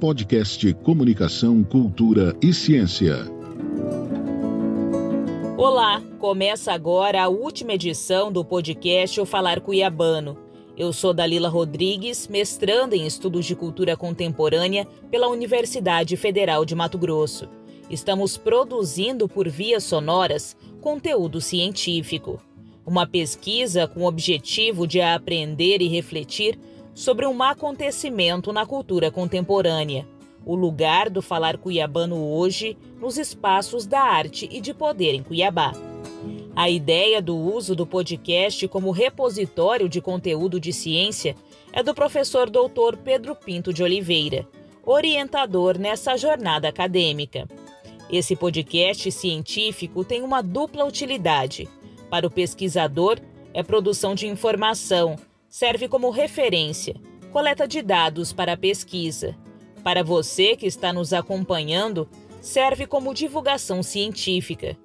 Podcast Comunicação, Cultura e Ciência. Olá, começa agora a última edição do podcast O Falar Cuiabano. Eu sou Dalila Rodrigues, mestranda em Estudos de Cultura Contemporânea pela Universidade Federal de Mato Grosso. Estamos produzindo por vias sonoras conteúdo científico. Uma pesquisa com o objetivo de aprender e refletir sobre um acontecimento na cultura contemporânea, o lugar do falar cuiabano hoje nos espaços da arte e de poder em Cuiabá. A ideia do uso do podcast como repositório de conteúdo de ciência é do professor doutor Pedro Pinto de Oliveira, orientador nessa jornada acadêmica. Esse podcast científico tem uma dupla utilidade. Para o pesquisador, é produção de informação, serve como referência, coleta de dados para a pesquisa. Para você que está nos acompanhando, serve como divulgação científica.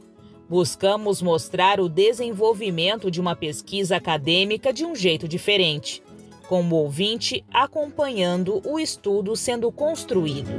Buscamos mostrar o desenvolvimento de uma pesquisa acadêmica de um jeito diferente, com o ouvinte acompanhando o estudo sendo construído.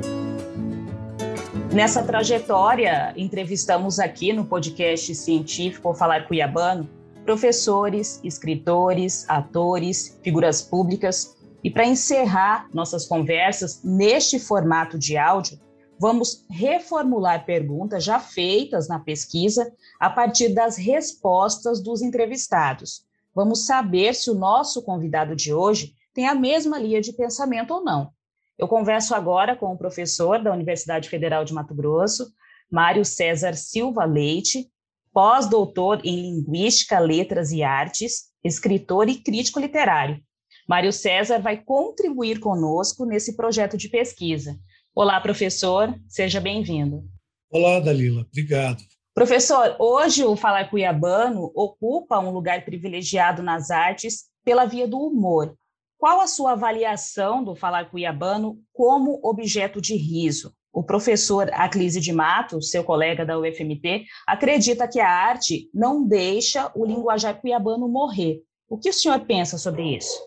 Nessa trajetória, entrevistamos aqui no podcast científico Falar Cuiabano professores, escritores, atores, figuras públicas. E para encerrar nossas conversas neste formato de áudio, vamos reformular perguntas já feitas na pesquisa a partir das respostas dos entrevistados. Vamos saber se o nosso convidado de hoje tem a mesma linha de pensamento ou não. Eu converso agora com o professor da Universidade Federal de Mato Grosso, Mário César Silva Leite, pós-doutor em Linguística, Letras e Artes, escritor e crítico literário. Mário César vai contribuir conosco nesse projeto de pesquisa. Olá, professor, seja bem-vindo. Olá, Dalila, obrigado. Professor, hoje o Falar Cuiabano ocupa um lugar privilegiado nas artes pela via do humor. Qual a sua avaliação do Falar Cuiabano como objeto de riso? O professor Aclise de Matos, seu colega da UFMT, acredita que a arte não deixa o linguajar cuiabano morrer. O que o senhor pensa sobre isso?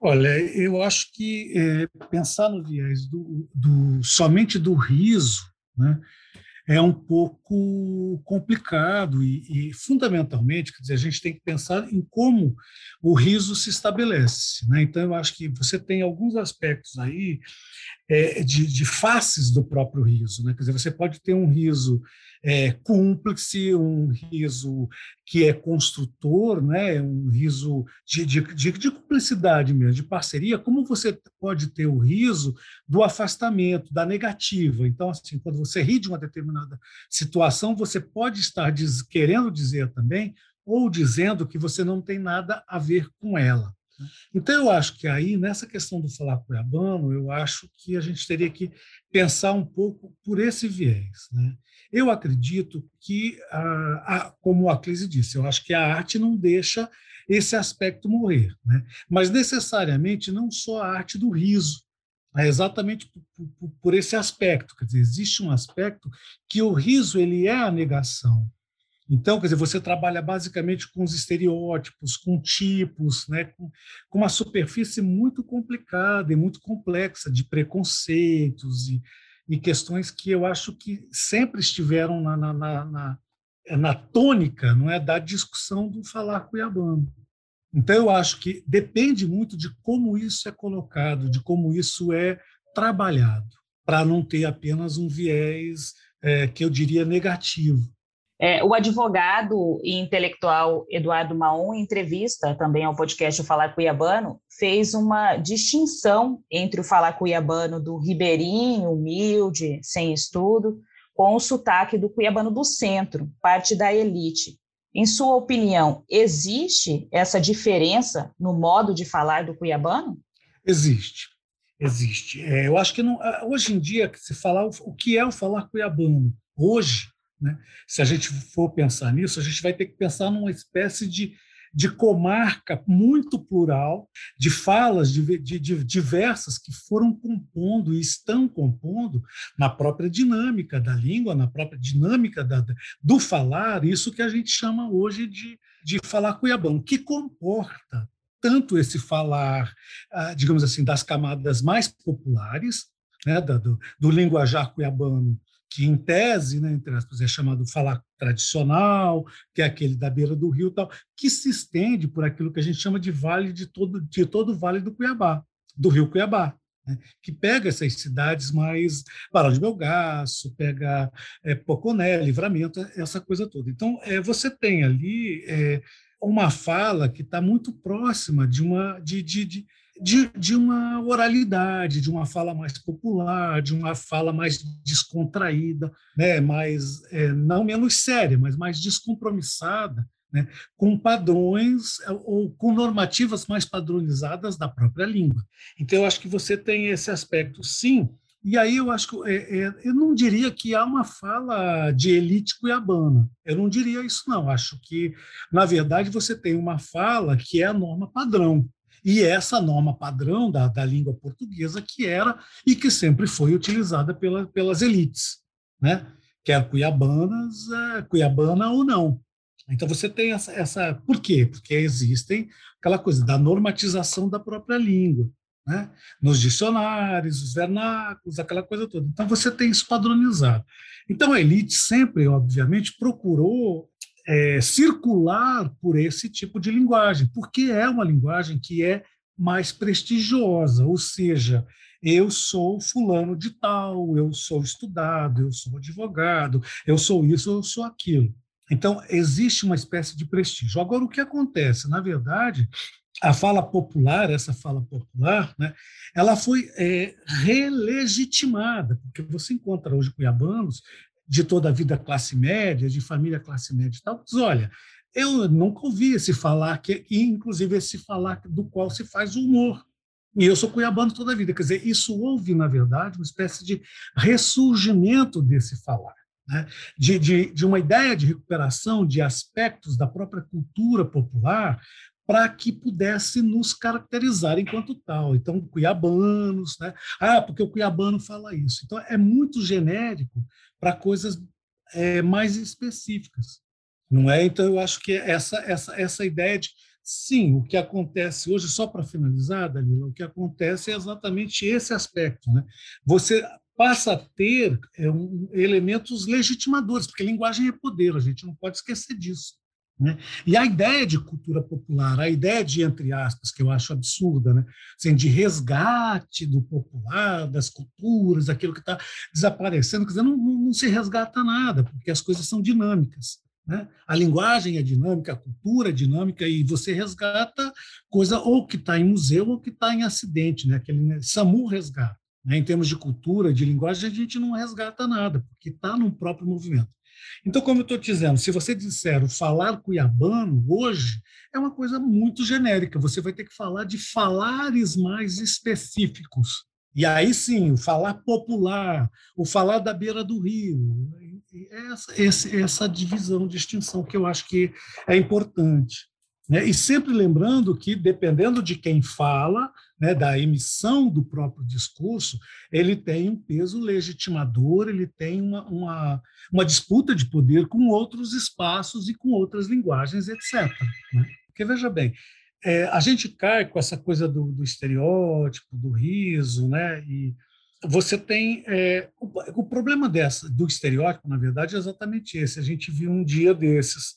Olha, eu acho que é, pensar no viés do, do, somente do riso, né, é um pouco complicado e, e, fundamentalmente, quer dizer, a gente tem que pensar em como o riso se estabelece. Né? Então, eu acho que você tem alguns aspectos aí é, de, de, faces do próprio riso. Né? Quer dizer, você pode ter um riso é, cúmplice, um riso que é construtor, né? um riso de, de, de, de cumplicidade mesmo, de parceria, como você pode ter o riso do afastamento, da negativa. Então, assim, quando você ri de uma determinada situação, você pode estar diz, querendo dizer também, ou dizendo que você não tem nada a ver com ela. Então, eu acho que aí, nessa questão do falar cuiabano, eu acho que a gente teria que pensar um pouco por esse viés. Né? Eu acredito que, a, a, como a Clísia disse, eu acho que a arte não deixa esse aspecto morrer, né? mas necessariamente não só a arte do riso, é exatamente por, por, por, esse aspecto. Quer dizer, existe um aspecto que o riso ele é a negação. Então, quer dizer, você trabalha basicamente com os estereótipos, com tipos, né, com, com uma superfície muito complicada e muito complexa de preconceitos e, e questões que eu acho que sempre estiveram na, na, na, na, na tônica não é, da discussão do falar cuiabano. Então, eu acho que depende muito de como isso é colocado, de como isso é trabalhado, para não ter apenas um viés é, que eu diria negativo. É, o advogado e intelectual Eduardo Maon, em entrevista também ao podcast o Falar Cuiabano, fez uma distinção entre o Falar Cuiabano do ribeirinho, humilde, sem estudo, com o sotaque do cuiabano do centro, parte da elite. Em sua opinião, existe essa diferença no modo de falar do cuiabano? Existe, existe. É, eu acho que não, hoje em dia, se falar o que é o falar cuiabano, hoje, né? Se a gente for pensar nisso, a gente vai ter que pensar numa espécie de, de comarca muito plural, de falas de, de, de diversas que foram compondo e estão compondo na própria dinâmica da língua, na própria dinâmica da, do falar, isso que a gente chama hoje de, de falar cuiabano, que comporta tanto esse falar, ah, digamos assim, das camadas mais populares, né, do, do linguajar cuiabano, que em tese, né, entre aspas, é chamado falar tradicional, que é aquele da beira do rio, tal, que se estende por aquilo que a gente chama de vale de todo de todo o vale do Cuiabá, do rio Cuiabá, né, que pega essas cidades mais Barão de Belgaço, pega é, Poconé, Livramento, essa coisa toda. Então, é, você tem ali é, uma fala que está muito próxima de uma de, de, de de, de uma oralidade, de uma fala mais popular, de uma fala mais descontraída, né, mais é, não menos séria, mas mais descompromissada, né, com padrões é, ou com normativas mais padronizadas da própria língua. Então, eu acho que você tem esse aspecto, sim. E aí eu acho que é, é, eu não diria que há uma fala de elite cuiabana. Eu não diria isso, não. Acho que, na verdade, você tem uma fala que é a norma padrão e essa norma padrão da, da língua portuguesa que era e que sempre foi utilizada pela, pelas elites, né? quer cuiabanas, é, cuiabana ou não. Então você tem essa, essa. Por quê? Porque existem aquela coisa da normatização da própria língua, né? nos dicionários, os vernáculos, aquela coisa toda. Então você tem isso padronizado. Então a elite sempre, obviamente, procurou é, circular por esse tipo de linguagem, porque é uma linguagem que é mais prestigiosa, ou seja, eu sou fulano de tal, eu sou estudado, eu sou advogado, eu sou isso, eu sou aquilo. Então, existe uma espécie de prestígio. Agora, o que acontece? Na verdade, a fala popular, essa fala popular, né, ela foi é, relegitimada, porque você encontra hoje cuiabanos de toda a vida classe média, de família classe média e tal, diz, olha, eu nunca ouvi esse falar, que, inclusive esse falar do qual se faz humor. E eu sou cuiabano toda a vida. Quer dizer, isso houve, na verdade, uma espécie de ressurgimento desse falar. Né? De, de, de uma ideia de recuperação de aspectos da própria cultura popular para que pudesse nos caracterizar enquanto tal. Então, cuiabanos, né? Ah, porque o cuiabano fala isso. Então, é muito genérico para coisas é, mais específicas, não é? Então eu acho que essa essa essa ideia de sim, o que acontece hoje só para finalizar, Danilo, o que acontece é exatamente esse aspecto, né? Você passa a ter é, um, elementos legitimadores, porque linguagem é poder, a gente não pode esquecer disso. Né? E a ideia de cultura popular, a ideia de, entre aspas, que eu acho absurda, né? assim, de resgate do popular, das culturas, aquilo que está desaparecendo, quer dizer, não, não, se resgata nada, porque as coisas são dinâmicas. Né? A linguagem é dinâmica, a cultura é dinâmica, e você resgata coisa ou que está em museu ou que está em acidente, né? aquele né? SAMU resgata. Né? Em termos de cultura, de linguagem, a gente não resgata nada, porque está no próprio movimento. Então, como eu estou dizendo, se você disser o falar cuiabano hoje, é uma coisa muito genérica. Você vai ter que falar de falares mais específicos. E aí sim, o falar popular, o falar da beira do rio, essa, essa, divisão, distinção que eu acho que é importante. Né? E sempre lembrando que, dependendo de quem fala, né, da emissão do próprio discurso, ele tem um peso legitimador, ele tem uma, uma, uma disputa de poder com outros espaços e com outras linguagens, etc. Né? Porque, veja bem, é, a gente cai com essa coisa do, do estereótipo, do riso, né? e você tem é, o, o, problema dessa do estereótipo, na verdade, é exatamente esse. A gente viu um dia desses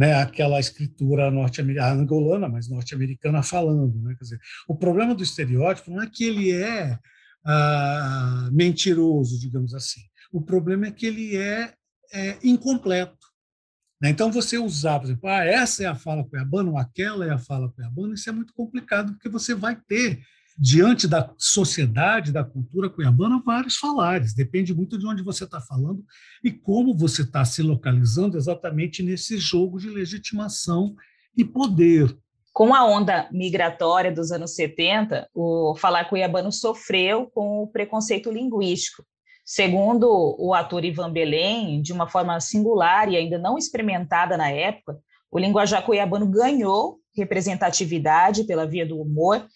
né, aquela escritura norte-americana, angolana, mas norte-americana falando. Né? Quer dizer, o problema do estereótipo não é que ele é ah, mentiroso, digamos assim. O problema é que ele é, é incompleto. Né? Então, você usar, por exemplo, ah, essa é a fala cuiabana, ou aquela é a fala cuiabana, isso é muito complicado, porque você vai ter diante da sociedade, da cultura cuiabana, vários falares. Depende muito de onde você está falando e como você está se localizando exatamente nesse jogo de legitimação e poder. Com a onda migratória dos anos 70, o falar cuiabano sofreu com o preconceito linguístico. Segundo o ator Ivan Belém, de uma forma singular e ainda não experimentada na época, o linguajar cuiabano ganhou representatividade pela via do humor,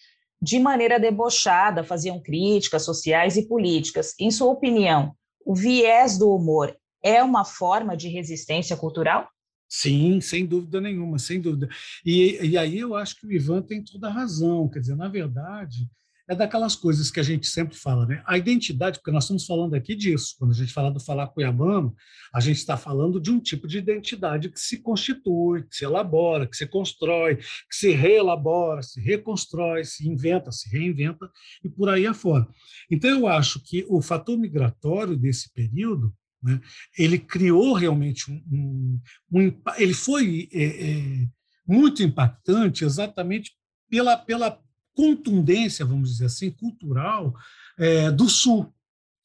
de maneira debochada, faziam críticas sociais e políticas. Em sua opinião, o viés do humor é uma forma de resistência cultural? Sim, sem dúvida nenhuma, sem dúvida. E, e aí eu acho que o Ivan tem toda a razão. Quer dizer, na verdade, é daquelas coisas que a gente sempre fala, né? A identidade, porque nós estamos falando aqui disso, quando a gente fala do falar cuiabano, a gente está falando de um tipo de identidade que se constitui, que se elabora, que se constrói, que se reelabora, se reconstrói, se inventa, se reinventa e por aí afora. Então, eu acho que o fator migratório desse período né, ele criou realmente um, um, um ele foi é, é, muito impactante exatamente pela, pela contundência, vamos dizer assim, cultural é, do Sul.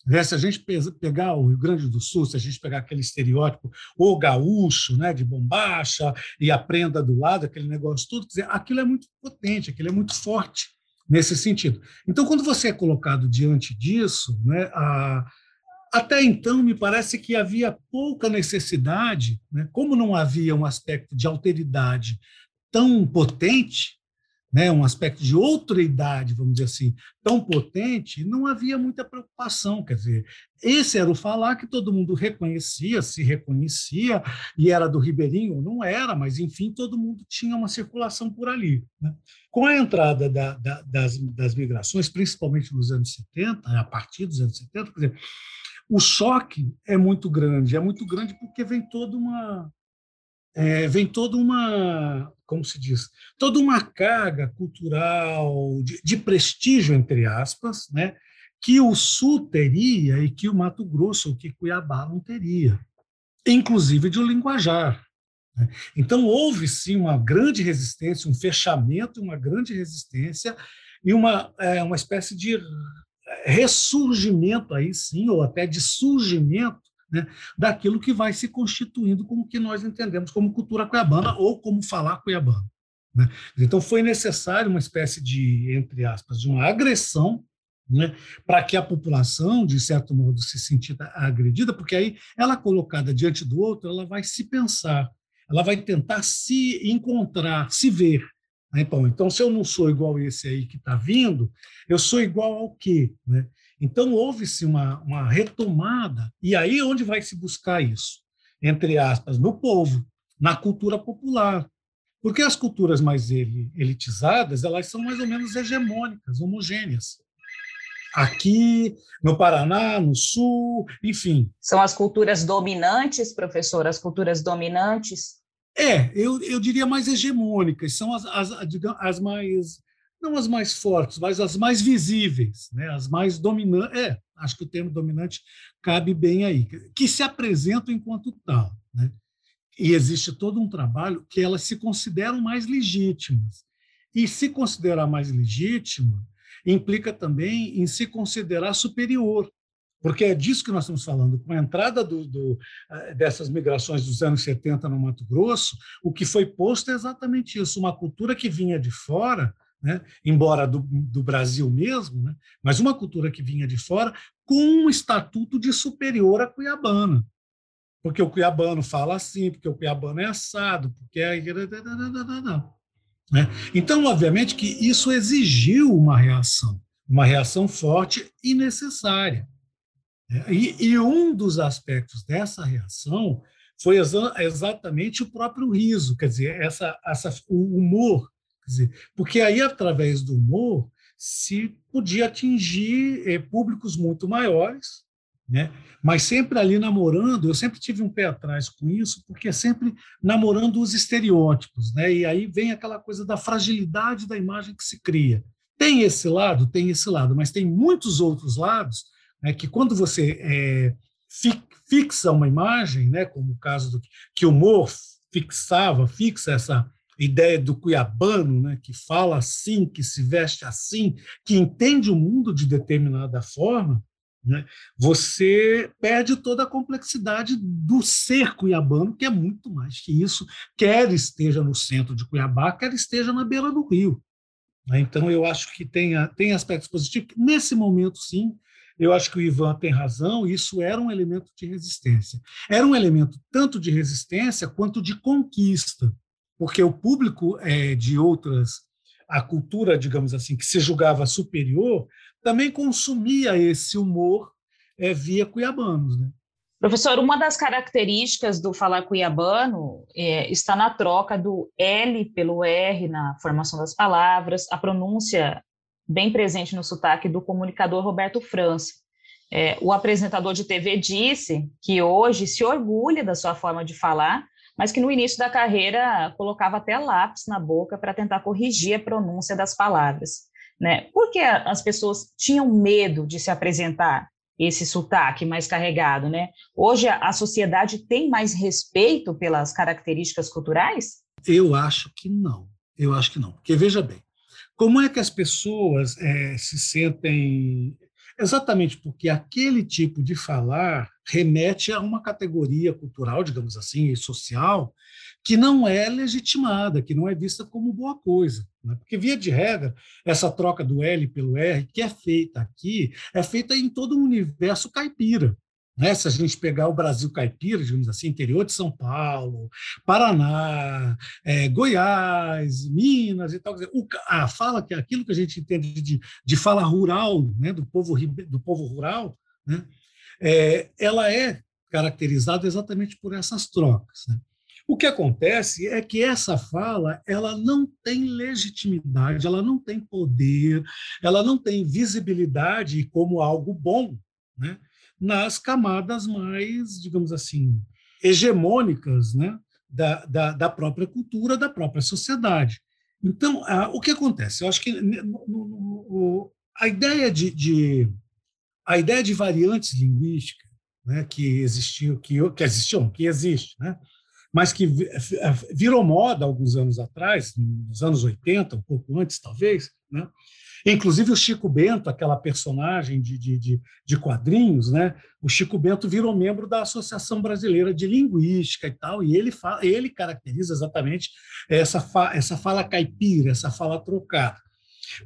Né? Se a gente pegar o Rio Grande do Sul, se a gente pegar aquele estereótipo, o gaúcho, né, de bombacha e a prenda do lado, aquele negócio todo, dizer, aquilo é muito potente, aquilo é muito forte nesse sentido. Então, quando você é colocado diante disso, né, a, até então, me parece que havia pouca necessidade, né, como não havia um aspecto de alteridade tão potente, né, um aspecto de outra idade, vamos dizer assim, tão potente, não havia muita preocupação. Quer dizer, esse era o falar que todo mundo reconhecia, se reconhecia, e era do Ribeirinho, não era, mas, enfim, todo mundo tinha uma circulação por ali. Né? Com a entrada da, da, das, das migrações, principalmente nos anos 70, a partir dos anos 70, quer dizer, o choque é muito grande, é muito grande porque vem toda uma é, vem toda uma, como se diz, toda uma carga cultural de, de, prestígio, entre aspas, né, que o Sul teria e que o Mato Grosso que Cuiabá não teria, inclusive de um linguajar. Né. Então, houve sim uma grande resistência, um fechamento, uma grande resistência e uma, é, uma espécie de ressurgimento, aí sim, ou até de surgimento né, daquilo que vai se constituindo como que nós entendemos como cultura cuiabana ou como falar cuiabano. Né? Então, foi necessário uma espécie de, entre aspas, de uma agressão né, para que a população, de certo modo, se sentida agredida, porque aí ela colocada diante do outro, ela vai se pensar, ela vai tentar se encontrar, se ver. Então, então, se eu não sou igual esse aí que está vindo, eu sou igual ao quê? Né? Então, houve-se uma, uma retomada, e aí onde vai se buscar isso? Entre aspas, no povo, na cultura popular. Porque as culturas mais elitizadas, elas são mais ou menos hegemônicas, homogêneas. Aqui, no Paraná, no Sul, enfim. São as culturas dominantes, professor, as culturas dominantes? É, eu, eu diria mais hegemônicas, são as, as, as mais não as mais fortes, mas as mais visíveis, né? as mais dominantes. É, acho que o termo dominante cabe bem aí, que se apresentam enquanto tal. Né? E existe todo um trabalho que elas se consideram mais legítimas. E se considerar mais legítima implica também em se considerar superior, porque é disso que nós estamos falando. Com a entrada do, do, eh, dessas migrações dos anos 70 no Mato Grosso, o que foi posto é exatamente isso: uma cultura que vinha de fora né? embora do, do Brasil mesmo, né? mas uma cultura que vinha de fora com um estatuto de superior à cuiabana. Porque o cuiabano fala assim, porque o cuiabano é assado, porque é. Né? Então, obviamente, que isso exigiu uma reação, uma reação forte e necessária. E, e um dos aspectos dessa reação foi exa exatamente o próprio riso, quer dizer, essa, essa, o humor dizer, porque aí, através do humor, se podia atingir eh, públicos muito maiores, né? mas sempre ali namorando, eu sempre tive um pé atrás com isso, porque é sempre namorando os estereótipos, né? e aí vem aquela coisa da fragilidade da imagem que se cria. Tem esse lado, tem esse lado, mas tem muitos outros lados né, que quando você é, fixa uma imagem, né, como o caso do que o humor fixava, fixa essa ideia do cuiabano, né, que fala assim, que se veste assim, que entende o mundo de determinada forma, né, você perde toda a complexidade do ser cuiabano, que é muito mais que isso, quer esteja no centro de Cuiabá, quer esteja na beira do rio. Né. Então, eu acho que tem, tem aspectos positivos. Nesse momento, sim, eu acho que o Ivan tem razão, isso era um elemento de resistência. Era um elemento tanto de resistência quanto de conquista porque o público é, de outras, a cultura, digamos assim, que se julgava superior, também consumia esse humor é, via cuiabanos. Né? Professor, uma das características do falar cuiabano é, está na troca do L pelo R na formação das palavras, a pronúncia bem presente no sotaque do comunicador Roberto França. É, o apresentador de TV disse que hoje se orgulha da sua forma de falar, mas que no início da carreira colocava até lápis na boca para tentar corrigir a pronúncia das palavras. Né? Por que as pessoas tinham medo de se apresentar esse sotaque mais carregado? Né? Hoje a sociedade tem mais respeito pelas características culturais? Eu acho que não. Eu acho que não. Porque, veja bem, como é que as pessoas é, se sentem Exatamente porque aquele tipo de falar remete a uma categoria cultural, digamos assim, e social, que não é legitimada, que não é vista como boa coisa. Né? Porque, via de regra, essa troca do L pelo R, que é feita aqui, é feita em todo o universo caipira. Né? Se a gente pegar o Brasil caipira, digamos assim, interior de São Paulo, Paraná, é, Goiás, Minas e tal, o, a fala que é aquilo que a gente entende de, de fala rural, né, do povo do povo rural, né, é, ela é caracterizada exatamente por essas trocas. Né? O que acontece é que essa fala ela não tem legitimidade, ela não tem poder, ela não tem visibilidade como algo bom, né? Nas camadas mais, digamos assim, hegemônicas né, da, da, da própria cultura, da própria sociedade. Então, a, o que acontece? Eu acho que no, no, a ideia de, de, a ideia de variantes linguísticas né, que existiam, que, que existiam, que existe, né, mas que virou moda alguns anos atrás, nos anos 80, um pouco antes talvez, né, Inclusive o Chico Bento, aquela personagem de, de, de, quadrinhos, né? o Chico Bento virou membro da Associação Brasileira de Linguística e tal, e ele, fala, ele caracteriza exatamente essa, fa, essa fala caipira, essa fala trocada.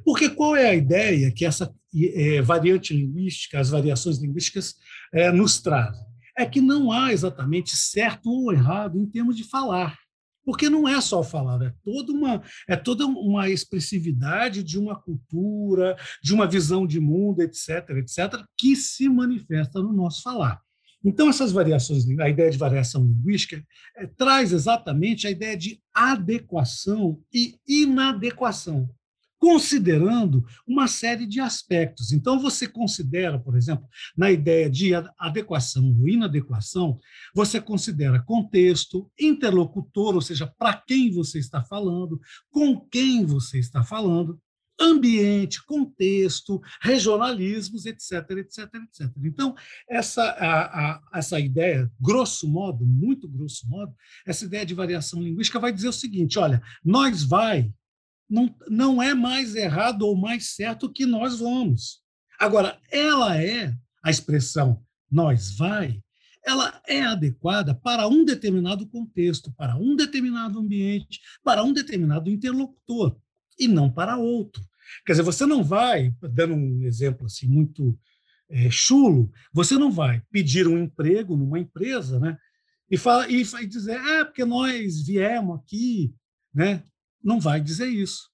Porque qual é a ideia que essa é, variante linguística, as variações linguísticas, é, nos trazem? É que não há exatamente certo ou errado em termos de falar. Porque não é só falar, é toda uma, é toda uma expressividade de uma cultura, de uma visão de mundo, etc., etc., que se manifesta no nosso falar. Então, essas variações, a ideia de variação linguística é, traz exatamente a ideia de adequação e inadequação considerando uma série de aspectos. Então, você considera, por exemplo, na ideia de adequação ou inadequação, você considera contexto, interlocutor, ou seja, para quem você está falando, com quem você está falando, ambiente, contexto, regionalismos, etc, etc, etc. Então, essa, a, a, essa ideia, grosso modo, muito grosso modo, essa ideia de variação linguística vai dizer o seguinte: olha, nós vai não, não é mais errado ou mais certo que nós vamos. Agora, ela é a expressão nós vai, ela é adequada para um determinado contexto, para um determinado ambiente, para um determinado interlocutor, e não para outro. Quer dizer, você não vai, dando um exemplo assim muito é, chulo, você não vai pedir um emprego numa empresa, né? E, fala, e, dizer, ah, porque nós viemos aqui, né? Não vai dizer isso.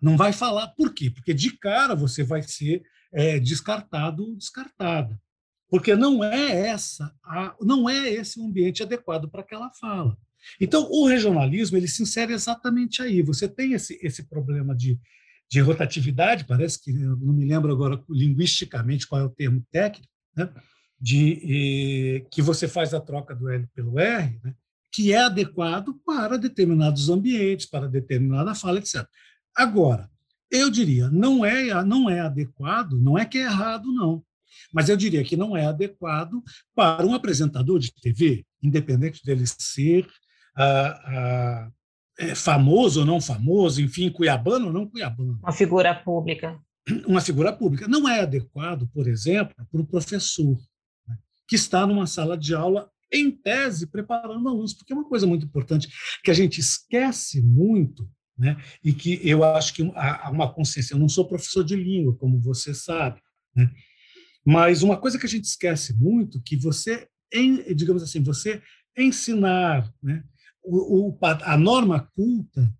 Não vai falar. Por quê? Porque de cara você vai ser é, descartado ou descartada. Porque não é essa, a, não é esse o ambiente adequado para aquela fala. Então, o regionalismo ele se insere exatamente aí. Você tem esse, esse problema de, de rotatividade, parece que não me lembro agora linguisticamente qual é o termo técnico, né? de eh, que você faz a troca do L pelo R, né? Que é adequado para determinados ambientes, para determinada fala, etc. Agora, eu diria, não é, não é adequado, não é que é errado, não, mas eu diria que não é adequado para um apresentador de TV, independente dele ser ah, ah, é, famoso ou não famoso, enfim, cuiabano ou não cuiabano. Uma figura pública. Uma figura pública. Não é adequado, por exemplo, para um professor né, que está numa sala de aula em tese, preparando alunos, porque é uma coisa muito importante que a gente esquece muito, né? e que eu acho que há uma consciência. Eu não sou professor de língua, como você sabe, né? mas uma coisa que a gente esquece muito, que você, digamos assim, você ensinar né? o, o, a norma culta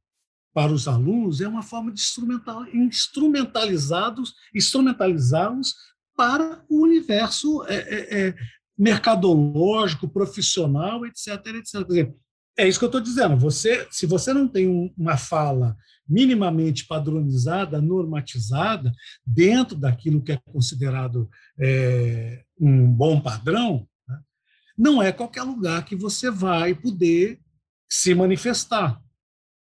para os alunos é uma forma de instrumental, instrumentalizados, instrumentalizá-los para o universo é, é, é mercadológico, profissional, etc, etc. Dizer, É isso que eu estou dizendo. Você, se você não tem um, uma fala minimamente padronizada, normatizada, dentro daquilo que é considerado é, um bom padrão, né, não é qualquer lugar que você vai poder se manifestar.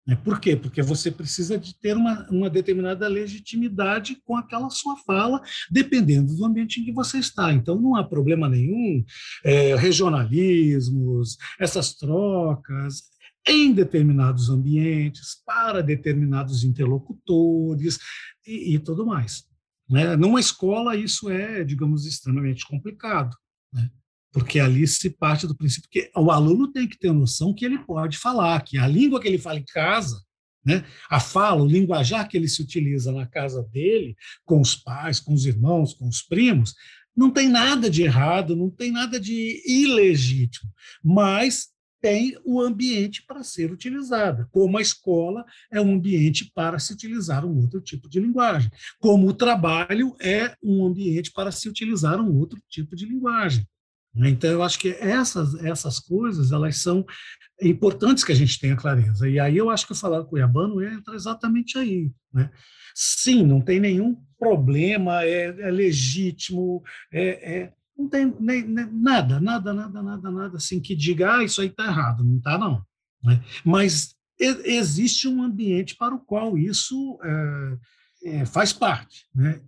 Né? Por quê? Porque você precisa de ter uma, uma determinada legitimidade com aquela sua fala, dependendo do ambiente em que você está. Então, não há problema nenhum, é, regionalismos, essas trocas, em determinados ambientes, para determinados interlocutores e, e tudo mais. Né? Numa escola, isso é, digamos, extremamente complicado. Né? Porque ali se parte do princípio que o aluno tem que ter noção que ele pode falar, que a língua que ele fala em casa, né, a fala, o linguajar que ele se utiliza na casa dele, com os pais, com os irmãos, com os primos, não tem nada de errado, não tem nada de ilegítimo, mas tem o ambiente para ser utilizada, como a escola é um ambiente para se utilizar um outro tipo de linguagem, como o trabalho é um ambiente para se utilizar um outro tipo de linguagem. Né? Então, eu acho que essas, essas coisas elas são importantes que a gente tenha clareza. E aí eu acho que o falar cuiabano entra exatamente aí. Né? Sim, não tem nenhum problema, é, é legítimo, é, é, não tem nem, nem, nada, nada, nada, nada, nada assim que diga, ah, isso aí está errado. Não está, não. Né? Mas existe um ambiente para o qual isso é, é, faz parte. Né?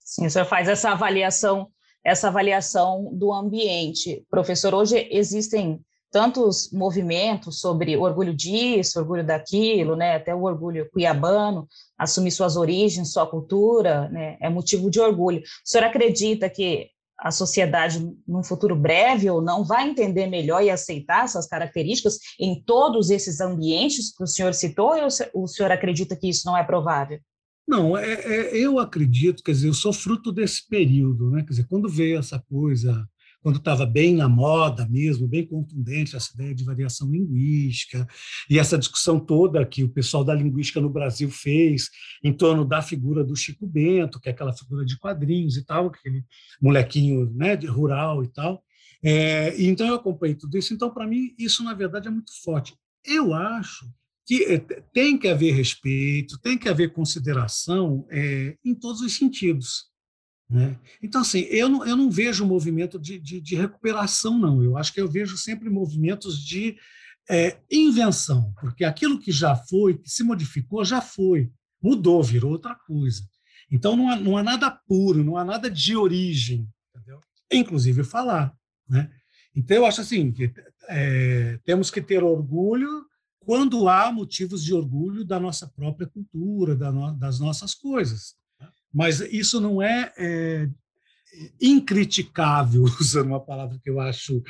Sim, você faz essa avaliação essa avaliação do ambiente. Professor, hoje existem tantos movimentos sobre orgulho disso, orgulho daquilo, né, até o orgulho cuiabano, assumir suas origens, sua cultura, né, é motivo de orgulho. O senhor acredita que a sociedade, num futuro breve ou não, vai entender melhor e aceitar essas características em todos esses ambientes que o senhor citou, ou o senhor acredita que isso não é provável? Não, é, é, eu acredito, quer dizer, eu sou fruto desse período, né? Quer dizer, quando veio essa coisa, quando estava bem na moda mesmo, bem contundente essa ideia de variação linguística e essa discussão toda que o pessoal da linguística no Brasil fez em torno da figura do Chico Bento, que é aquela figura de quadrinhos e tal, aquele molequinho, né, de rural e tal. É, então eu acompanhei tudo isso. Então para mim isso na verdade é muito forte. Eu acho que eh, tem que haver respeito, tem que haver consideração é, em todos os sentidos. Né? Então, assim, eu não, eu não vejo movimento de, de, de, recuperação, não. Eu acho que eu vejo sempre movimentos de é, invenção, porque aquilo que já foi, que se modificou, já foi, mudou, virou outra coisa. Então, não há, não há nada puro, não há nada de origem, entendeu? inclusive falar. Né? Então, eu acho assim, que é, temos que ter orgulho quando há motivos de orgulho da nossa própria cultura, da no, das nossas coisas. Mas isso não é, é incriticável, usando uma palavra que eu acho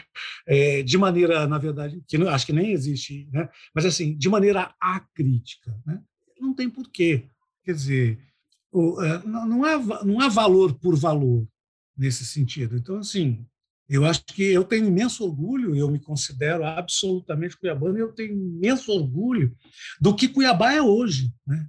é, de maneira, na verdade, que não, acho que nem existe, né? mas assim, de maneira acrítica. Né? Não tem porquê. Quer dizer, o, é, não, há, não há valor por valor nesse sentido. Então, assim, eu acho que eu tenho imenso orgulho, eu me considero absolutamente cuiabano, e eu tenho imenso orgulho do que Cuiabá é hoje. Né?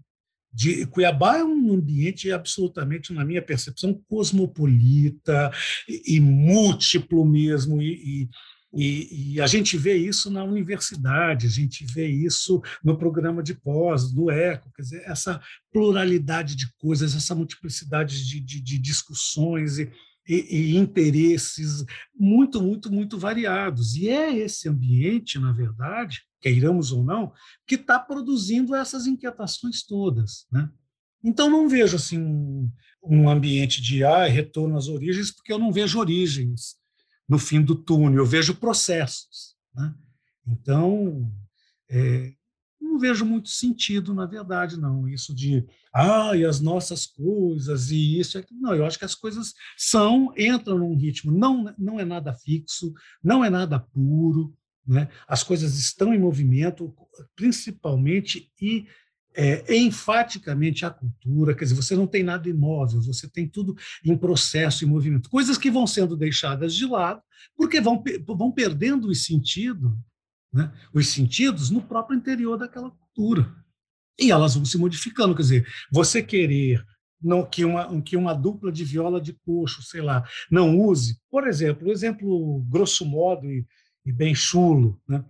De, Cuiabá é um ambiente absolutamente, na minha percepção, cosmopolita e, e múltiplo mesmo, e, e, e, a gente vê isso na universidade, a gente vê isso no programa de pós, no ECO, quer dizer, essa pluralidade de coisas, essa multiplicidade de, de, de discussões e, e, e, interesses muito, muito, muito variados. E é esse ambiente, na verdade, queiramos ou não, que está produzindo essas inquietações todas. Né? Então, não vejo assim um, um ambiente de ah, retorno às origens, porque eu não vejo origens no fim do túnel, eu vejo processos. Né? Então, é, não vejo muito sentido, na verdade, não. Isso de, ah, e as nossas coisas, e isso. Não, eu acho que as coisas são, entram num ritmo, não, não é nada fixo, não é nada puro, né? as coisas estão em movimento, principalmente e é, enfaticamente a cultura, quer dizer, você não tem nada imóvel, você tem tudo em processo, em movimento, coisas que vão sendo deixadas de lado, porque vão, vão perdendo o sentido né, os sentidos no próprio interior daquela cultura. E elas vão se modificando. Quer dizer, você querer não, que, uma, que uma dupla de viola de coxo, sei lá, não use, por exemplo, um exemplo grosso modo e, e bem chulo, né?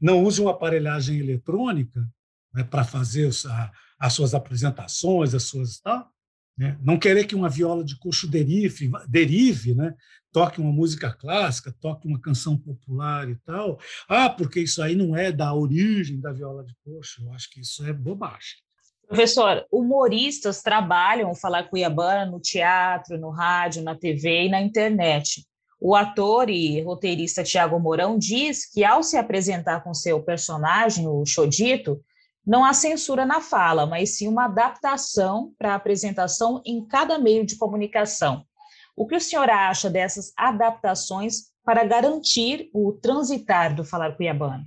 não use uma aparelhagem eletrônica né, para fazer a, as suas apresentações, as suas tal, né? não querer que uma viola de coxo derive, derive né? Toque uma música clássica, toque uma canção popular e tal. Ah, porque isso aí não é da origem da viola de coxo. Eu acho que isso é bobagem. Professor, humoristas trabalham Falar Cuiabana no teatro, no rádio, na TV e na internet. O ator e roteirista Tiago Mourão diz que, ao se apresentar com seu personagem, o Chodito, não há censura na fala, mas sim uma adaptação para a apresentação em cada meio de comunicação. O que o senhor acha dessas adaptações para garantir o transitar do falar cuiabano?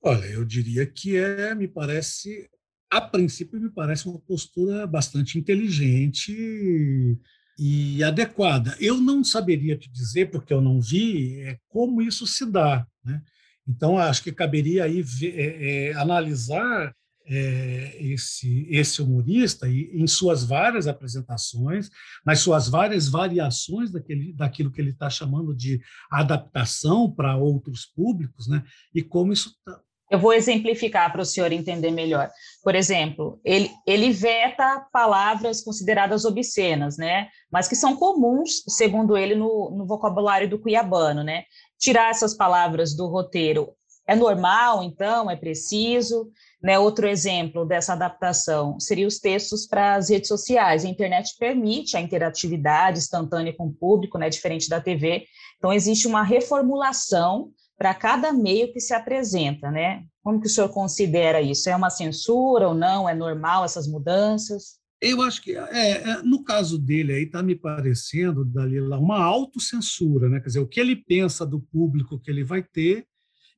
Olha, eu diria que é, me parece, a princípio, me parece uma postura bastante inteligente e adequada. Eu não saberia te dizer, porque eu não vi, é, como isso se dá. Né? Então, acho que caberia aí ver, é, é, analisar é, esse, esse humorista e, em suas várias apresentações, nas suas várias variações daquele, daquilo que ele está chamando de adaptação para outros públicos, né? e como isso está. Eu vou exemplificar para o senhor entender melhor. Por exemplo, ele, ele veta palavras consideradas obscenas, né? mas que são comuns, segundo ele, no, no vocabulário do cuiabano. Né? Tirar essas palavras do roteiro é normal, então? É preciso? Né, outro exemplo dessa adaptação seria os textos para as redes sociais. A internet permite a interatividade instantânea com o público, né, diferente da TV. Então, existe uma reformulação para cada meio que se apresenta. Né? Como que o senhor considera isso? É uma censura ou não? É normal essas mudanças? Eu acho que, é, é no caso dele está me parecendo, Dalila, uma autocensura, né? Quer dizer, o que ele pensa do público que ele vai ter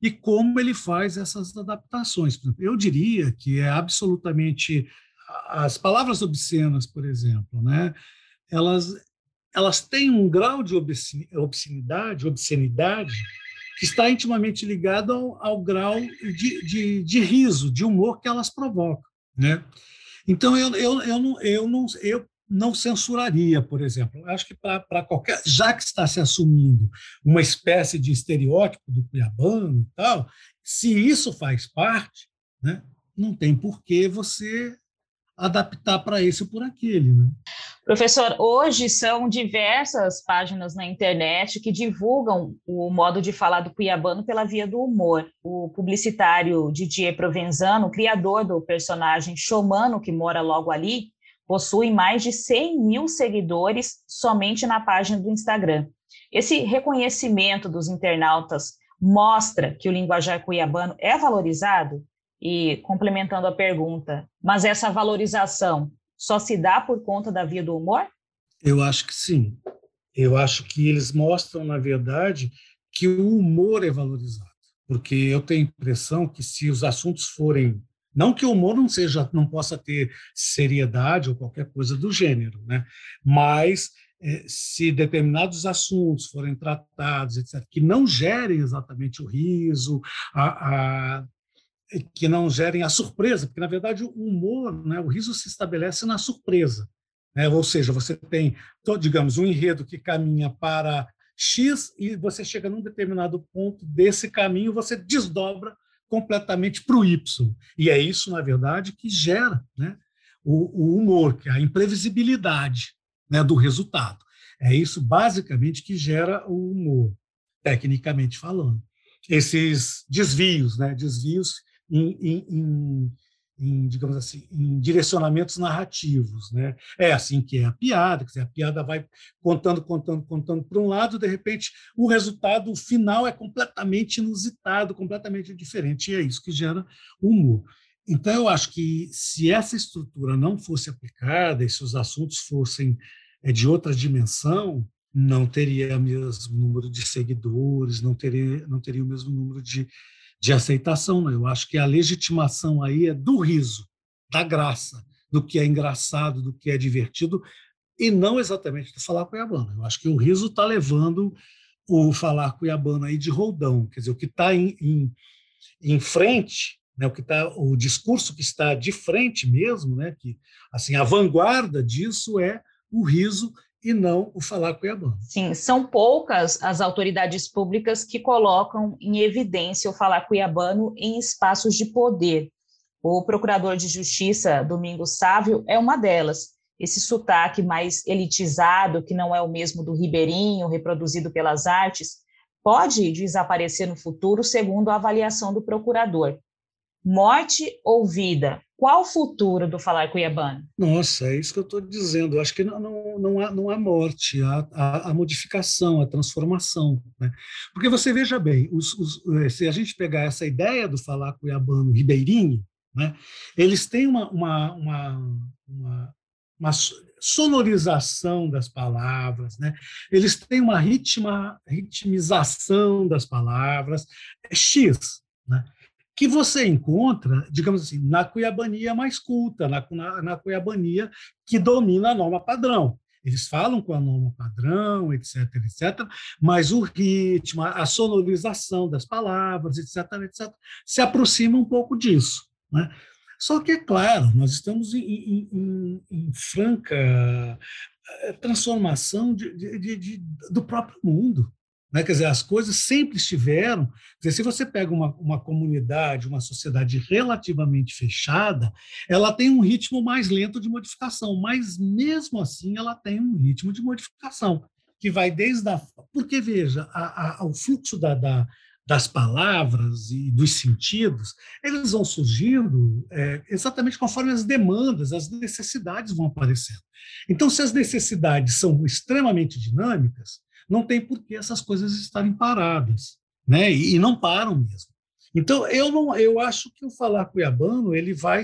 e como ele faz essas adaptações. Eu diria que é absolutamente as palavras obscenas, por exemplo, né? Elas elas têm um grau de obscenidade, obscenidade que está intimamente ligado ao, ao grau de, de, de, riso, de humor que elas provocam, né? Então eu, eu, eu, não, eu, não, eu não censuraria, por exemplo. Acho que para qualquer. Já que está se assumindo uma espécie de estereótipo do cuiabano e tal, se isso faz parte, né, não tem por que você adaptar para esse ou por aquele. Né? Professor, hoje são diversas páginas na internet que divulgam o modo de falar do cuiabano pela via do humor. O publicitário Didier Provenzano, criador do personagem Chomano, que mora logo ali, possui mais de 100 mil seguidores somente na página do Instagram. Esse reconhecimento dos internautas mostra que o linguajar cuiabano é valorizado? E, complementando a pergunta, mas essa valorização só se dá por conta da via do humor? Eu acho que sim. Eu acho que eles mostram, na verdade, que o humor é valorizado. Porque eu tenho a impressão que se os assuntos forem não que o humor não seja, não possa ter seriedade ou qualquer coisa do gênero, né? Mas é, se determinados assuntos forem tratados, etc., que não gerem exatamente o riso, a, a, que não gerem a surpresa, porque na verdade o humor, né, o riso se estabelece na surpresa, né? Ou seja, você tem, digamos, um enredo que caminha para X e você chega num determinado ponto desse caminho, você desdobra completamente para o Y. E é isso, na verdade, que gera né, o, o humor, que é a imprevisibilidade né, do resultado. É isso, basicamente, que gera o humor, tecnicamente falando. Esses desvios, né, desvios em, em, em em, digamos assim, em direcionamentos narrativos, né? É assim que é a piada, dizer, a piada vai contando, contando, contando para um lado, de repente o resultado final é completamente inusitado, completamente diferente, e é isso que gera humor. Então, eu acho que se essa estrutura não fosse aplicada e se os assuntos fossem é, de outra dimensão, não teria o mesmo número de seguidores, não teria, não teria o mesmo número de, de aceitação. Né? Eu acho que a legitimação aí é do riso, da graça, do que é engraçado, do que é divertido, e não exatamente do falar cuiabano. Eu acho que o riso está levando o falar cuiabano aí de roldão, quer dizer, o que está em, em, em, frente, né, o que tá, o discurso que está de frente mesmo, né, que assim a vanguarda disso é o riso e não o falar cuiabano. Sim, são poucas as autoridades públicas que colocam em evidência o falar cuiabano em espaços de poder. O procurador de justiça, Domingos Sávio, é uma delas. Esse sotaque mais elitizado, que não é o mesmo do ribeirinho, reproduzido pelas artes, pode desaparecer no futuro, segundo a avaliação do procurador. Morte ou vida? Qual o futuro do falar cuiabano? Nossa, é isso que eu estou dizendo. Eu acho que não, não, não, há, não há morte, há, há, há modificação, a transformação. Né? Porque você veja bem, os, os, eh, se a gente pegar essa ideia do falar cuiabano ribeirinho, né, eles têm uma, uma, uma, uma, uma sonorização das palavras, né? eles têm uma ritma, ritmização das palavras, é X. Né? Que você encontra, digamos assim, na cuiabania mais culta, na, na, na cuiabania que domina a norma padrão. Eles falam com a norma padrão, etc, etc, mas o ritmo, a sonorização das palavras, etc, etc, se aproxima um pouco disso. Né? Só que, é claro, nós estamos em, em, em, em franca eh, transformação de, de, de, do próprio mundo. Né? Quer dizer, as coisas sempre estiveram. Dizer, se você pega uma, uma comunidade, uma sociedade relativamente fechada, ela tem um ritmo mais lento de modificação, mas mesmo assim ela tem um ritmo de modificação que vai desde a. Porque, veja, a, a, o fluxo da, da, das palavras e dos sentidos, eles vão surgindo é, exatamente conforme as demandas, as necessidades vão aparecendo. Então, se as necessidades são extremamente dinâmicas, não tem por que essas coisas estarem paradas, né? E, e não param mesmo. Então eu não, eu acho que o falar cuiabano ele vai,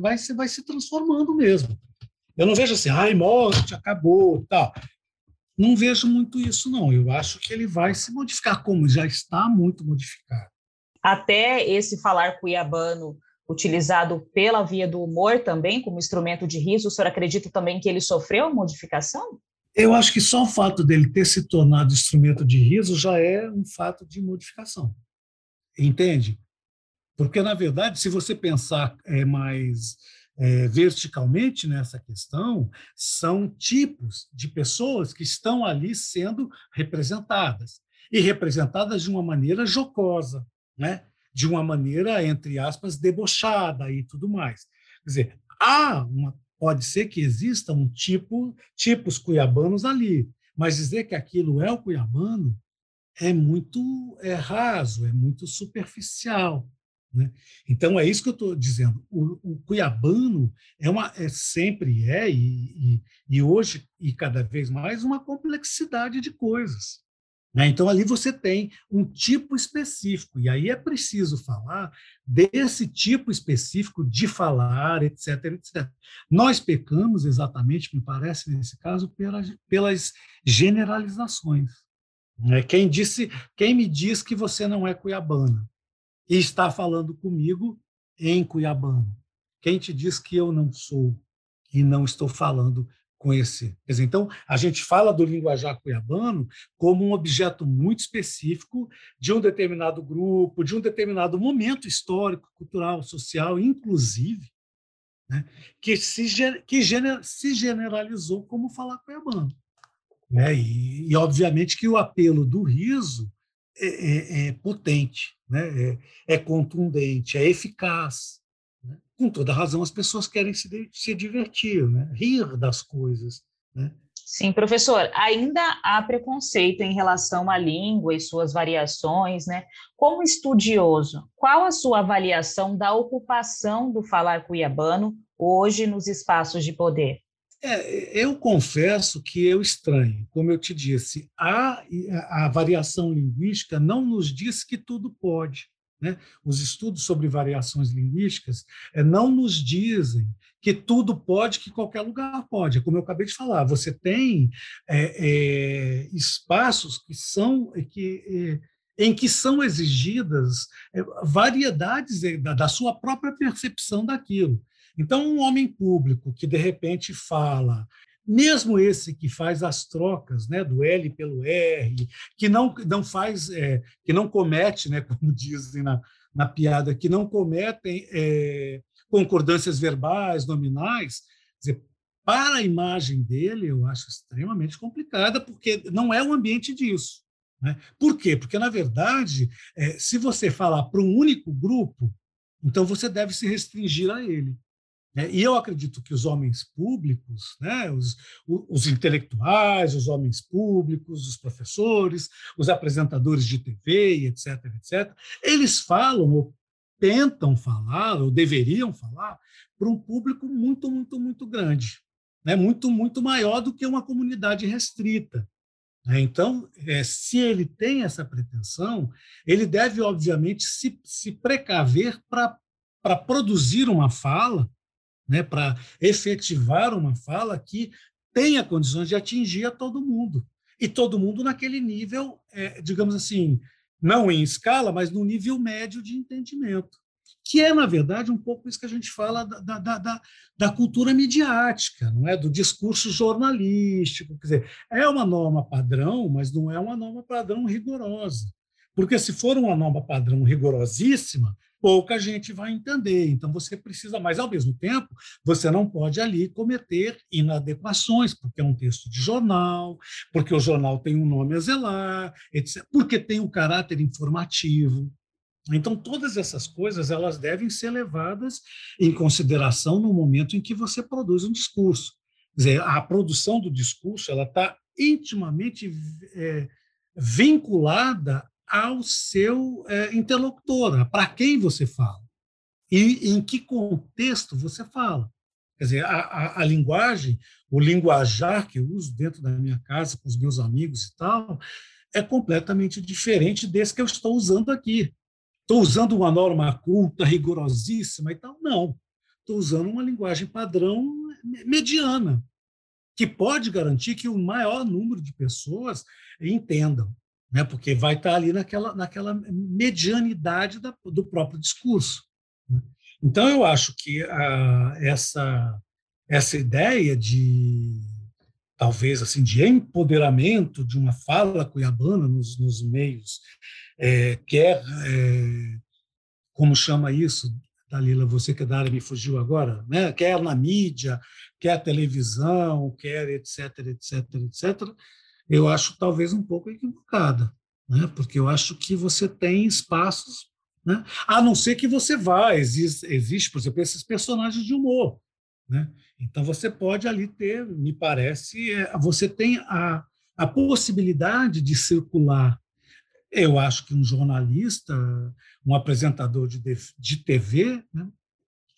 vai, se, vai se transformando mesmo. Eu não vejo assim, ai morte acabou, tal. Não vejo muito isso não. Eu acho que ele vai se modificar, como já está muito modificado. Até esse falar cuiabano utilizado pela via do humor também como instrumento de riso, o senhor acredita também que ele sofreu modificação? Eu acho que só o fato dele ter se tornado instrumento de riso já é um fato de modificação. Entende? Porque, na verdade, se você pensar é, mais é, verticalmente nessa questão, são tipos de pessoas que estão ali sendo representadas. E representadas de uma maneira jocosa, né? de uma maneira, entre aspas, debochada e tudo mais. Quer dizer, há uma Pode ser que exista um tipo, tipos cuiabanos ali, mas dizer que aquilo é o cuiabano é muito é raso, é muito superficial. Né? Então, é isso que eu estou dizendo. O, o, cuiabano é, uma, é sempre é, e, e, e, hoje, e cada vez mais, uma complexidade de coisas. Né? Então, ali você tem um tipo específico, e aí é preciso falar desse tipo específico de falar, etc. etc. Nós pecamos exatamente, me parece, nesse caso, pelas, pelas generalizações. Né? Quem, disse, quem me diz que você não é cuiabana e está falando comigo em cuiabano? Quem te diz que eu não sou e não estou falando conhecer. Quer dizer, então, a gente fala do linguajar cuiabano como um objeto muito específico de um determinado grupo, de um determinado momento histórico, cultural, social, inclusive, né, que, se, que gener, se generalizou como falar cuiabano. Né? E, e, obviamente, que o apelo do riso é, é, é potente, né? é, é contundente, é eficaz com toda razão, as pessoas querem se, se divertir, né? rir das coisas. Né? Sim, professor, ainda há preconceito em relação à língua e suas variações, né? Como estudioso, qual a sua avaliação da ocupação do falar cuiabano hoje nos espaços de poder? É, eu confesso que eu estranho. Como eu te disse, a, a variação linguística não nos diz que tudo pode. Né? Os estudos sobre variações linguísticas é, não nos dizem que tudo pode, que qualquer lugar pode. É como eu acabei de falar, você tem é, é, espaços que são que, é, em que são exigidas variedades da, da sua própria percepção daquilo. Então, um homem público que de repente fala mesmo esse que faz as trocas né, do L pelo R, que não, não faz, é, que não comete, né, como dizem na, na piada, que não cometem é, concordâncias verbais, nominais, dizer, para a imagem dele, eu acho extremamente complicada, porque não é o ambiente disso. Né? Por quê? Porque, na verdade, é, se você falar para um único grupo, então você deve se restringir a ele. Né? E eu acredito que os homens públicos, né, os, os, intelectuais, os homens públicos, os professores, os apresentadores de TV, etc., etc., eles falam ou tentam falar, ou deveriam falar, para um público muito, muito, muito grande, né? muito, muito maior do que uma comunidade restrita. Né? Então, é, se ele tem essa pretensão, ele deve, obviamente, se, se precaver para produzir uma fala né, para efetivar uma fala que tenha condições de atingir a todo mundo. E todo mundo naquele nível, é, digamos assim, não em escala, mas no nível médio de entendimento. Que é, na verdade, um pouco isso que a gente fala da, da, da, da cultura midiática, não é? do discurso jornalístico. Quer dizer, é uma norma padrão, mas não é uma norma padrão rigorosa. Porque se for uma norma padrão rigorosíssima, pouca gente vai entender. Então, você precisa, mas ao mesmo tempo, você não pode ali cometer inadequações, porque é um texto de jornal, porque o jornal tem um nome a zelar, etc., porque tem um caráter informativo. Então, todas essas coisas elas devem ser levadas em consideração no momento em que você produz um discurso. Quer dizer, a produção do discurso ela está intimamente é, vinculada ao seu é, interlocutor, para quem você fala e em que contexto você fala. Quer dizer, a, a, a, linguagem, o linguajar que eu uso dentro da minha casa com os meus amigos e tal, é completamente diferente desse que eu estou usando aqui. Estou usando uma norma culta, rigorosíssima e tal? Não. Estou usando uma linguagem padrão mediana, que pode garantir que o maior número de pessoas entendam né? porque vai estar ali naquela, naquela medianidade da, do próprio discurso. Né? Então, eu acho que a, essa, essa ideia de, talvez, assim, de empoderamento de uma fala cuiabana nos, nos meios, é, quer, é, como chama isso, Dalila, você que é da área me fugiu agora, né? quer na mídia, quer televisão, quer etc, etc, etc, eu acho talvez um pouco equivocada, né? porque eu acho que você tem espaços, né? a não ser que você vá, existe, existe, por exemplo, esses personagens de humor. Né? Então, você pode ali ter, me parece, é, você tem a, a possibilidade de circular. Eu acho que um jornalista, um apresentador de, de TV, né?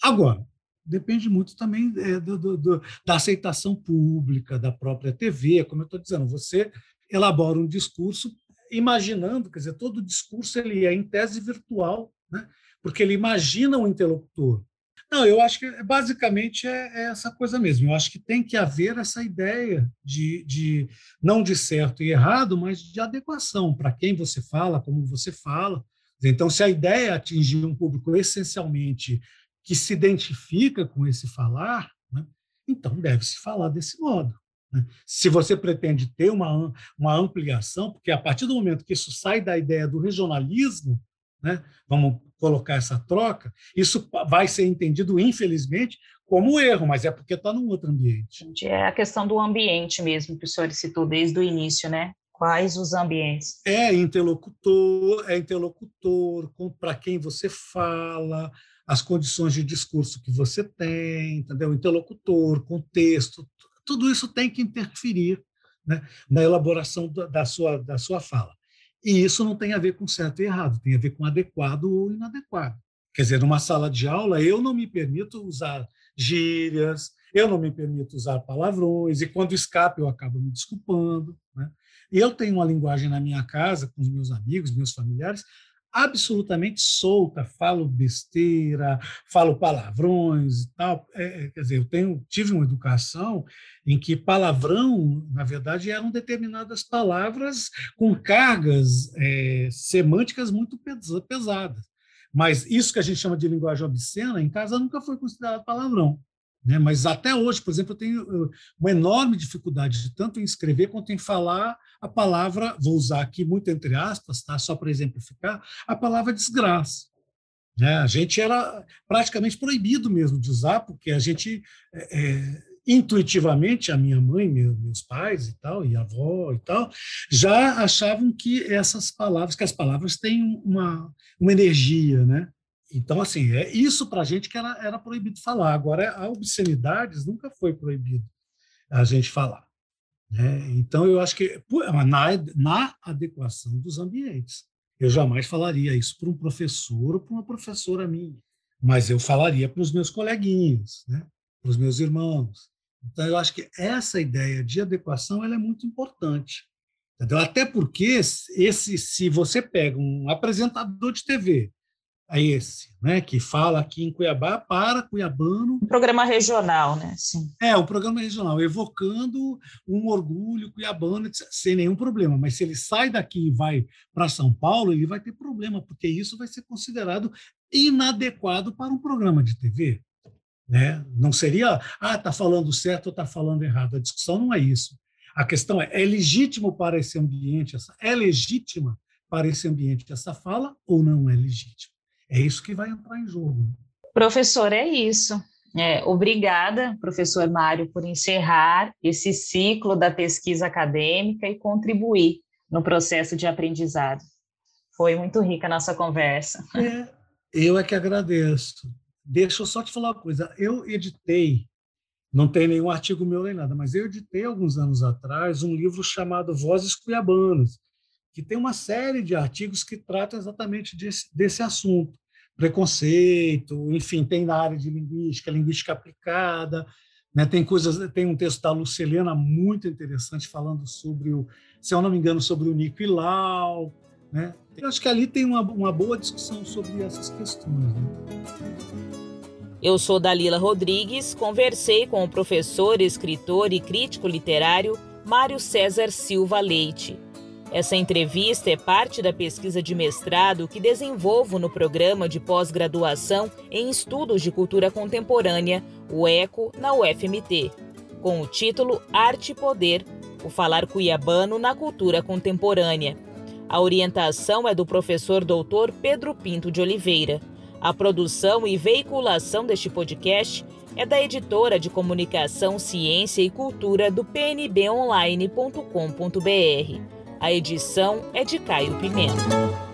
agora, depende muito também é, do, do, do, da aceitação pública da própria TV. Como eu estou dizendo, você elabora um discurso imaginando, quer dizer, todo discurso ele é em tese virtual, né? porque ele imagina um interlocutor. Não, eu acho que basicamente é, é, essa coisa mesmo. Eu acho que tem que haver essa ideia de, de não de certo e errado, mas de adequação para quem você fala, como você fala. Então, se a ideia é atingir um público essencialmente que se identifica com esse falar, né, então deve-se falar desse modo. Né? Se você pretende ter uma, uma ampliação, porque a partir do momento que isso sai da ideia do regionalismo, né, vamos colocar essa troca, isso vai ser entendido, infelizmente, como erro, mas é porque está num outro ambiente. É a questão do ambiente mesmo que o senhor citou desde o início, né? Quais os ambientes? É interlocutor, é interlocutor, para quem você fala, as condições de discurso que você tem, entendeu? Interlocutor, contexto, tudo isso tem que interferir né, na elaboração da sua, da sua fala. E isso não tem a ver com certo e errado, tem a ver com adequado ou inadequado. Quer dizer, numa sala de aula, eu não me permito usar gírias, eu não me permito usar palavrões, e quando escape eu acabo me desculpando. Né? Eu tenho uma linguagem na minha casa, com os meus amigos, meus familiares, absolutamente solta, falo besteira, falo palavrões e tal. É, é, quer dizer, eu tenho, tive uma educação em que palavrão, na verdade, eram determinadas palavras com cargas é, semânticas muito pesadas. Mas isso que a gente chama de linguagem obscena, em casa nunca foi considerado palavrão. Né? Mas até hoje, por exemplo, eu tenho uma enorme dificuldade, tanto em escrever quanto em falar a palavra, vou usar aqui muito entre aspas, tá? só para exemplificar, a palavra desgraça. Né? A gente era praticamente proibido mesmo de usar, porque a gente é, é intuitivamente a minha mãe, meus pais e tal, e a avó e tal, já achavam que essas palavras, que as palavras têm uma, uma energia, né? Então, assim, é isso para a gente que era, era proibido falar. Agora, a obscenidades nunca foi proibido a gente falar. Né? Então, eu acho que na, na adequação dos ambientes. Eu jamais falaria isso para um professor ou para uma professora minha, mas eu falaria para os meus coleguinhas, né? para os meus irmãos. Então, eu acho que essa ideia de adequação ela é muito importante. Entendeu? Até porque, esse, se você pega um apresentador de TV a esse, né, que fala aqui em Cuiabá para cuiabano. Um programa regional, né? Sim. É, um programa regional, evocando um orgulho cuiabano sem nenhum problema. Mas se ele sai daqui e vai para São Paulo, ele vai ter problema, porque isso vai ser considerado inadequado para um programa de TV. Né? Não seria, ah, está falando certo ou está falando errado. A discussão não é isso. A questão é, é legítimo para esse ambiente, essa, é legítima para esse ambiente essa fala ou não é legítima? É isso que vai entrar em jogo. Professor, é isso. É, obrigada, professor Mário, por encerrar esse ciclo da pesquisa acadêmica e contribuir no processo de aprendizado. Foi muito rica a nossa conversa. É, eu é que agradeço. Deixa eu só te falar uma coisa. Eu editei, não tem nenhum artigo meu nem nada, mas eu editei alguns anos atrás um livro chamado Vozes Cuiabanas, que tem uma série de artigos que tratam exatamente desse, desse assunto. Preconceito, enfim, tem na área de linguística, linguística aplicada, né? tem coisas, tem um texto da Lucilena muito interessante falando sobre o, se eu não me engano, sobre o Nico e Lau, né? Eu acho que ali tem uma, uma boa discussão sobre essas questões. Né? Eu sou Dalila Rodrigues, conversei com o professor, escritor e crítico literário Mário César Silva Leite. Essa entrevista é parte da pesquisa de mestrado que desenvolvo no programa de pós-graduação em Estudos de Cultura Contemporânea, o ECO, na UFMT, com o título Arte e Poder: O Falar Cuiabano na Cultura Contemporânea. A orientação é do professor doutor Pedro Pinto de Oliveira. A produção e veiculação deste podcast é da editora de comunicação, ciência e cultura do pnbonline.com.br. A edição é de Caio Pimenta.